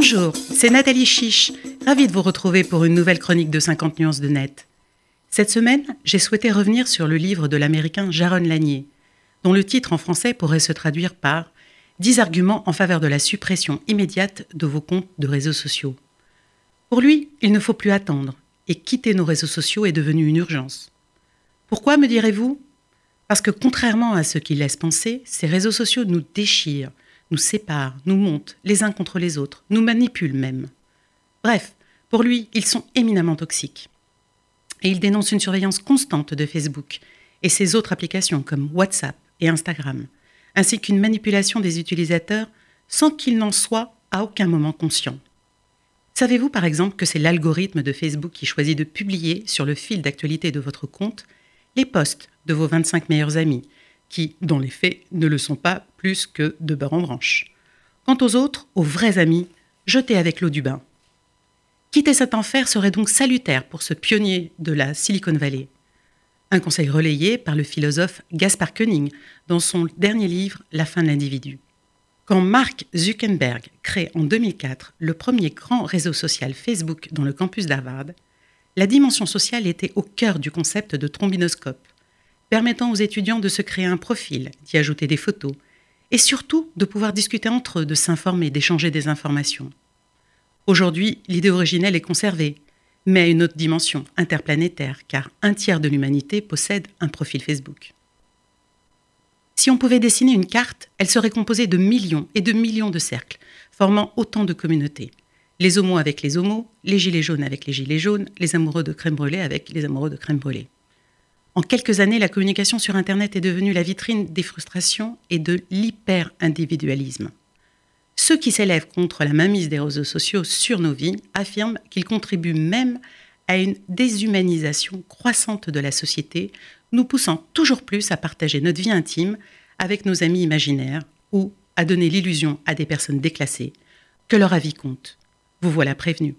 Bonjour, c'est Nathalie Chiche, ravie de vous retrouver pour une nouvelle chronique de 50 nuances de net. Cette semaine, j'ai souhaité revenir sur le livre de l'américain Jaron Lanier, dont le titre en français pourrait se traduire par 10 arguments en faveur de la suppression immédiate de vos comptes de réseaux sociaux. Pour lui, il ne faut plus attendre, et quitter nos réseaux sociaux est devenu une urgence. Pourquoi, me direz-vous? Parce que contrairement à ce qu'il laisse penser, ces réseaux sociaux nous déchirent, nous séparent, nous montent les uns contre les autres, nous manipulent même. Bref, pour lui, ils sont éminemment toxiques. Et il dénonce une surveillance constante de Facebook et ses autres applications comme WhatsApp et Instagram, ainsi qu'une manipulation des utilisateurs sans qu'ils n'en soient à aucun moment conscients. Savez-vous par exemple que c'est l'algorithme de Facebook qui choisit de publier sur le fil d'actualité de votre compte les posts de vos 25 meilleurs amis, qui, dans les faits, ne le sont pas plus que de beurre en branche. Quant aux autres, aux vrais amis, jetés avec l'eau du bain. Quitter cet enfer serait donc salutaire pour ce pionnier de la Silicon Valley. Un conseil relayé par le philosophe Gaspar Koenig dans son dernier livre La fin de l'individu. Quand Mark Zuckerberg crée en 2004 le premier grand réseau social Facebook dans le campus d'Harvard, la dimension sociale était au cœur du concept de trombinoscope, permettant aux étudiants de se créer un profil, d'y ajouter des photos, et surtout de pouvoir discuter entre eux, de s'informer, d'échanger des informations. Aujourd'hui, l'idée originelle est conservée, mais à une autre dimension, interplanétaire, car un tiers de l'humanité possède un profil Facebook. Si on pouvait dessiner une carte, elle serait composée de millions et de millions de cercles, formant autant de communautés. Les homos avec les homos, les gilets jaunes avec les gilets jaunes, les amoureux de crème brûlée avec les amoureux de crème brûlée. En quelques années, la communication sur Internet est devenue la vitrine des frustrations et de l'hyper-individualisme. Ceux qui s'élèvent contre la mainmise des réseaux sociaux sur nos vies affirment qu'ils contribuent même à une déshumanisation croissante de la société, nous poussant toujours plus à partager notre vie intime avec nos amis imaginaires ou à donner l'illusion à des personnes déclassées que leur avis compte. Vous voilà prévenus.